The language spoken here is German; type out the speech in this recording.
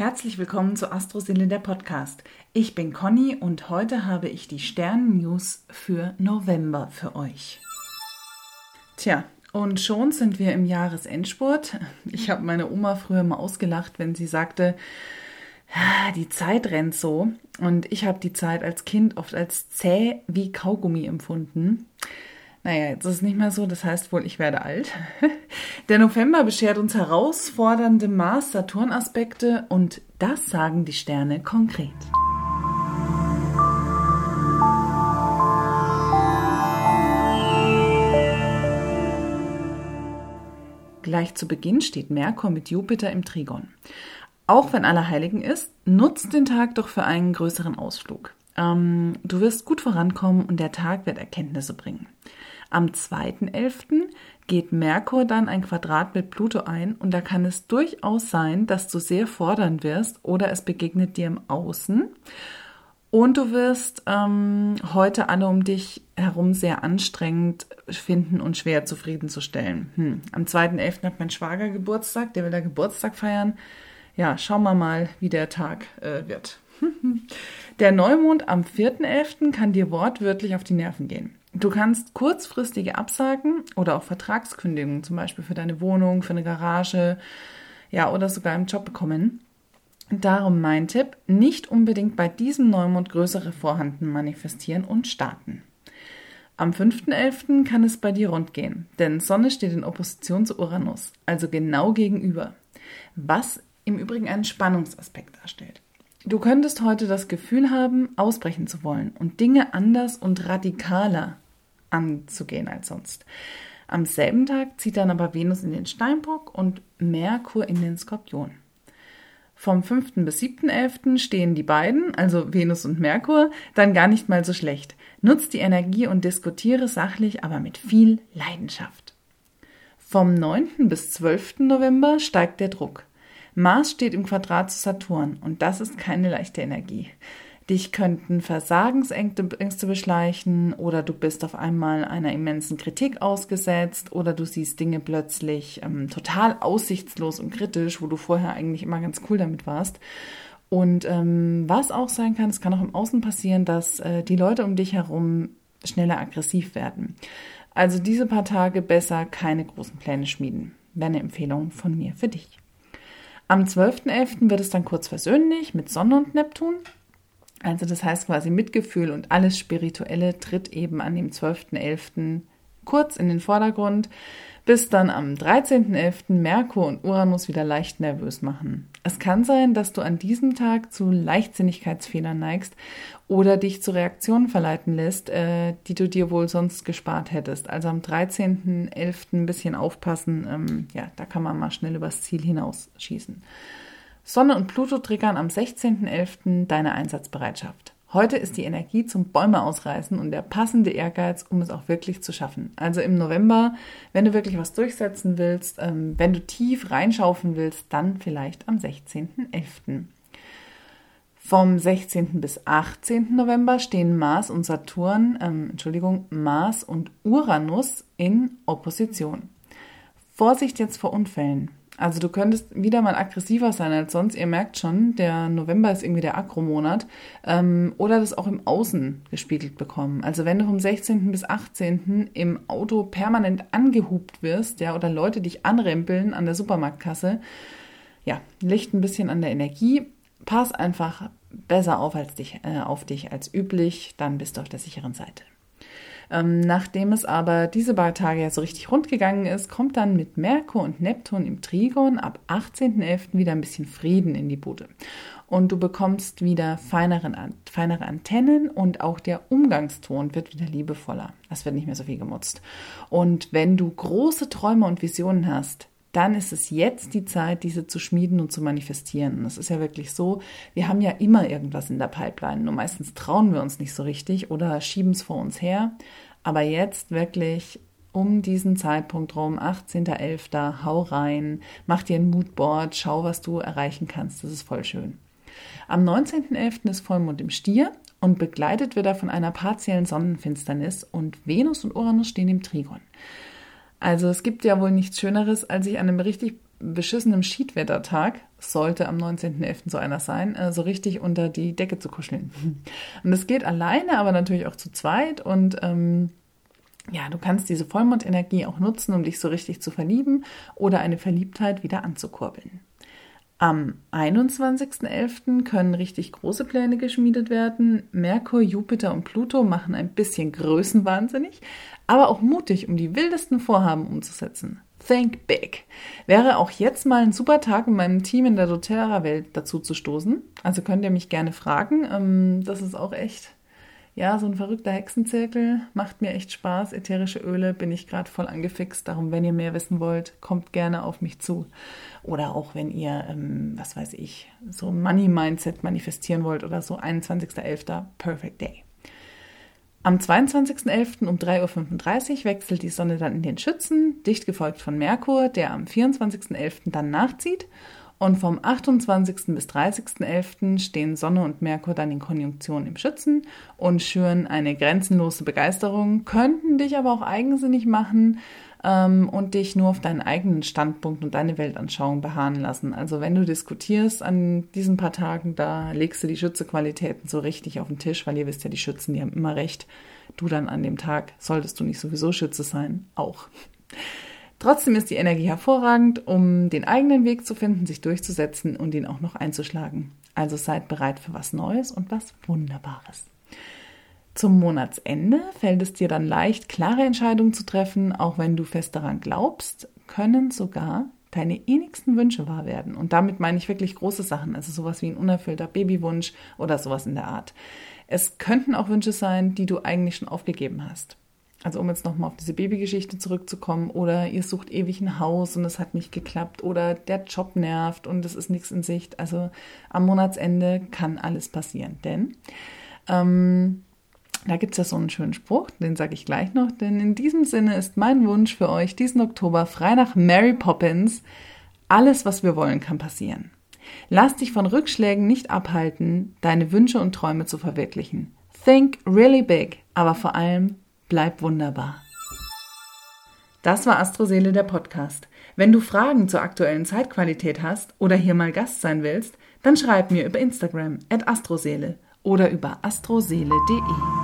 Herzlich willkommen zu Astroseele der Podcast. Ich bin Conny und heute habe ich die Sternen-News für November für euch. Tja, und schon sind wir im Jahresendspurt. Ich habe meine Oma früher mal ausgelacht, wenn sie sagte, die Zeit rennt so. Und ich habe die Zeit als Kind oft als zäh wie Kaugummi empfunden. Naja, jetzt ist es nicht mehr so, das heißt wohl, ich werde alt. Der November beschert uns herausfordernde Mars-Saturn-Aspekte und das sagen die Sterne konkret. Gleich zu Beginn steht Merkur mit Jupiter im Trigon. Auch wenn Allerheiligen ist, nutzt den Tag doch für einen größeren Ausflug. Ähm, du wirst gut vorankommen und der Tag wird Erkenntnisse bringen. Am 2.11. geht Merkur dann ein Quadrat mit Pluto ein und da kann es durchaus sein, dass du sehr fordern wirst oder es begegnet dir im Außen. Und du wirst ähm, heute alle um dich herum sehr anstrengend finden und schwer zufriedenzustellen. Hm. Am 2.11. hat mein Schwager Geburtstag, der will da Geburtstag feiern. Ja, schauen wir mal, wie der Tag äh, wird. der Neumond am 4.11. kann dir wortwörtlich auf die Nerven gehen. Du kannst kurzfristige Absagen oder auch Vertragskündigungen, zum Beispiel für deine Wohnung, für eine Garage, ja, oder sogar im Job bekommen. Darum mein Tipp, nicht unbedingt bei diesem Neumond größere Vorhanden manifestieren und starten. Am 5.11. kann es bei dir rund gehen, denn Sonne steht in Opposition zu Uranus, also genau gegenüber, was im Übrigen einen Spannungsaspekt darstellt. Du könntest heute das Gefühl haben, ausbrechen zu wollen und Dinge anders und radikaler anzugehen als sonst. Am selben Tag zieht dann aber Venus in den Steinbock und Merkur in den Skorpion. Vom 5. bis 7.11. stehen die beiden, also Venus und Merkur, dann gar nicht mal so schlecht. Nutz die Energie und diskutiere sachlich, aber mit viel Leidenschaft. Vom 9. bis 12. November steigt der Druck. Mars steht im Quadrat zu Saturn und das ist keine leichte Energie. Dich könnten Versagensängste beschleichen oder du bist auf einmal einer immensen Kritik ausgesetzt oder du siehst Dinge plötzlich ähm, total aussichtslos und kritisch, wo du vorher eigentlich immer ganz cool damit warst. Und ähm, was auch sein kann, es kann auch im Außen passieren, dass äh, die Leute um dich herum schneller aggressiv werden. Also diese paar Tage besser keine großen Pläne schmieden. Wäre eine Empfehlung von mir für dich. Am 12.11. wird es dann kurz versöhnlich mit Sonne und Neptun. Also das heißt quasi Mitgefühl und alles Spirituelle tritt eben an dem 12.11. kurz in den Vordergrund, bis dann am 13.11. Merkur und Uranus wieder leicht nervös machen. Es kann sein, dass du an diesem Tag zu Leichtsinnigkeitsfehlern neigst oder dich zu Reaktionen verleiten lässt, äh, die du dir wohl sonst gespart hättest. Also am 13.11. ein bisschen aufpassen, ähm, ja, da kann man mal schnell übers Ziel hinausschießen. Sonne und Pluto triggern am 16.11. deine Einsatzbereitschaft. Heute ist die Energie zum Bäume ausreißen und der passende Ehrgeiz, um es auch wirklich zu schaffen. Also im November, wenn du wirklich was durchsetzen willst, ähm, wenn du tief reinschaufen willst, dann vielleicht am 16.11. Vom 16. bis 18. November stehen Mars und Saturn, ähm, Entschuldigung, Mars und Uranus in Opposition. Vorsicht jetzt vor Unfällen. Also du könntest wieder mal aggressiver sein als sonst. Ihr merkt schon, der November ist irgendwie der Agro-Monat. Ähm, oder das auch im Außen gespiegelt bekommen. Also wenn du vom 16. bis 18. im Auto permanent angehupt wirst, ja, oder Leute dich anrempeln an der Supermarktkasse, ja, licht ein bisschen an der Energie. Pass einfach besser auf, als dich, äh, auf dich als üblich, dann bist du auf der sicheren Seite. Ähm, nachdem es aber diese paar Tage ja so richtig rund gegangen ist, kommt dann mit Merkur und Neptun im Trigon ab 18.11. wieder ein bisschen Frieden in die Bude. Und du bekommst wieder feineren, feinere Antennen und auch der Umgangston wird wieder liebevoller. Das wird nicht mehr so viel gemutzt. Und wenn du große Träume und Visionen hast, dann ist es jetzt die Zeit, diese zu schmieden und zu manifestieren. Und es ist ja wirklich so, wir haben ja immer irgendwas in der Pipeline. Nur meistens trauen wir uns nicht so richtig oder schieben es vor uns her. Aber jetzt wirklich um diesen Zeitpunkt rum, 18.11., hau rein, mach dir ein Moodboard, schau, was du erreichen kannst. Das ist voll schön. Am 19.11. ist Vollmond im Stier und begleitet wird er von einer partiellen Sonnenfinsternis und Venus und Uranus stehen im Trigon. Also es gibt ja wohl nichts Schöneres, als sich an einem richtig beschissenen Schiedwettertag sollte am 19.11. so einer sein, äh, so richtig unter die Decke zu kuscheln. Und das geht alleine, aber natürlich auch zu zweit. Und ähm, ja, du kannst diese Vollmondenergie auch nutzen, um dich so richtig zu verlieben oder eine Verliebtheit wieder anzukurbeln. Am 21.11. können richtig große Pläne geschmiedet werden. Merkur, Jupiter und Pluto machen ein bisschen größenwahnsinnig, aber auch mutig, um die wildesten Vorhaben umzusetzen. Think big. Wäre auch jetzt mal ein super Tag, um meinem Team in der doTERRA-Welt dazu zu stoßen. Also könnt ihr mich gerne fragen. Ähm, das ist auch echt, ja, so ein verrückter Hexenzirkel. Macht mir echt Spaß. Ätherische Öle bin ich gerade voll angefixt. Darum, wenn ihr mehr wissen wollt, kommt gerne auf mich zu. Oder auch wenn ihr, ähm, was weiß ich, so Money Mindset manifestieren wollt oder so, 21.11. Perfect Day. Am 22.11. um 3.35 Uhr wechselt die Sonne dann in den Schützen, dicht gefolgt von Merkur, der am 24.11. dann nachzieht. Und vom 28. bis 30.11. stehen Sonne und Merkur dann in Konjunktion im Schützen und schüren eine grenzenlose Begeisterung, könnten dich aber auch eigensinnig machen ähm, und dich nur auf deinen eigenen Standpunkt und deine Weltanschauung beharren lassen. Also wenn du diskutierst an diesen paar Tagen, da legst du die Schützequalitäten so richtig auf den Tisch, weil ihr wisst ja, die Schützen, die haben immer recht. Du dann an dem Tag, solltest du nicht sowieso Schütze sein, auch. Trotzdem ist die Energie hervorragend, um den eigenen Weg zu finden, sich durchzusetzen und ihn auch noch einzuschlagen. Also seid bereit für was Neues und was Wunderbares. Zum Monatsende fällt es dir dann leicht, klare Entscheidungen zu treffen, auch wenn du fest daran glaubst, können sogar deine innigsten Wünsche wahr werden. Und damit meine ich wirklich große Sachen, also sowas wie ein unerfüllter Babywunsch oder sowas in der Art. Es könnten auch Wünsche sein, die du eigentlich schon aufgegeben hast. Also um jetzt nochmal auf diese Babygeschichte zurückzukommen, oder ihr sucht ewig ein Haus und es hat nicht geklappt, oder der Job nervt und es ist nichts in Sicht. Also am Monatsende kann alles passieren. Denn ähm, da gibt es ja so einen schönen Spruch, den sage ich gleich noch, denn in diesem Sinne ist mein Wunsch für euch diesen Oktober frei nach Mary Poppins. Alles, was wir wollen, kann passieren. Lass dich von Rückschlägen nicht abhalten, deine Wünsche und Träume zu verwirklichen. Think really big, aber vor allem bleib wunderbar. Das war Astroseele der Podcast. Wenn du Fragen zur aktuellen Zeitqualität hast oder hier mal Gast sein willst, dann schreib mir über Instagram at astroseele oder über astroseele.de.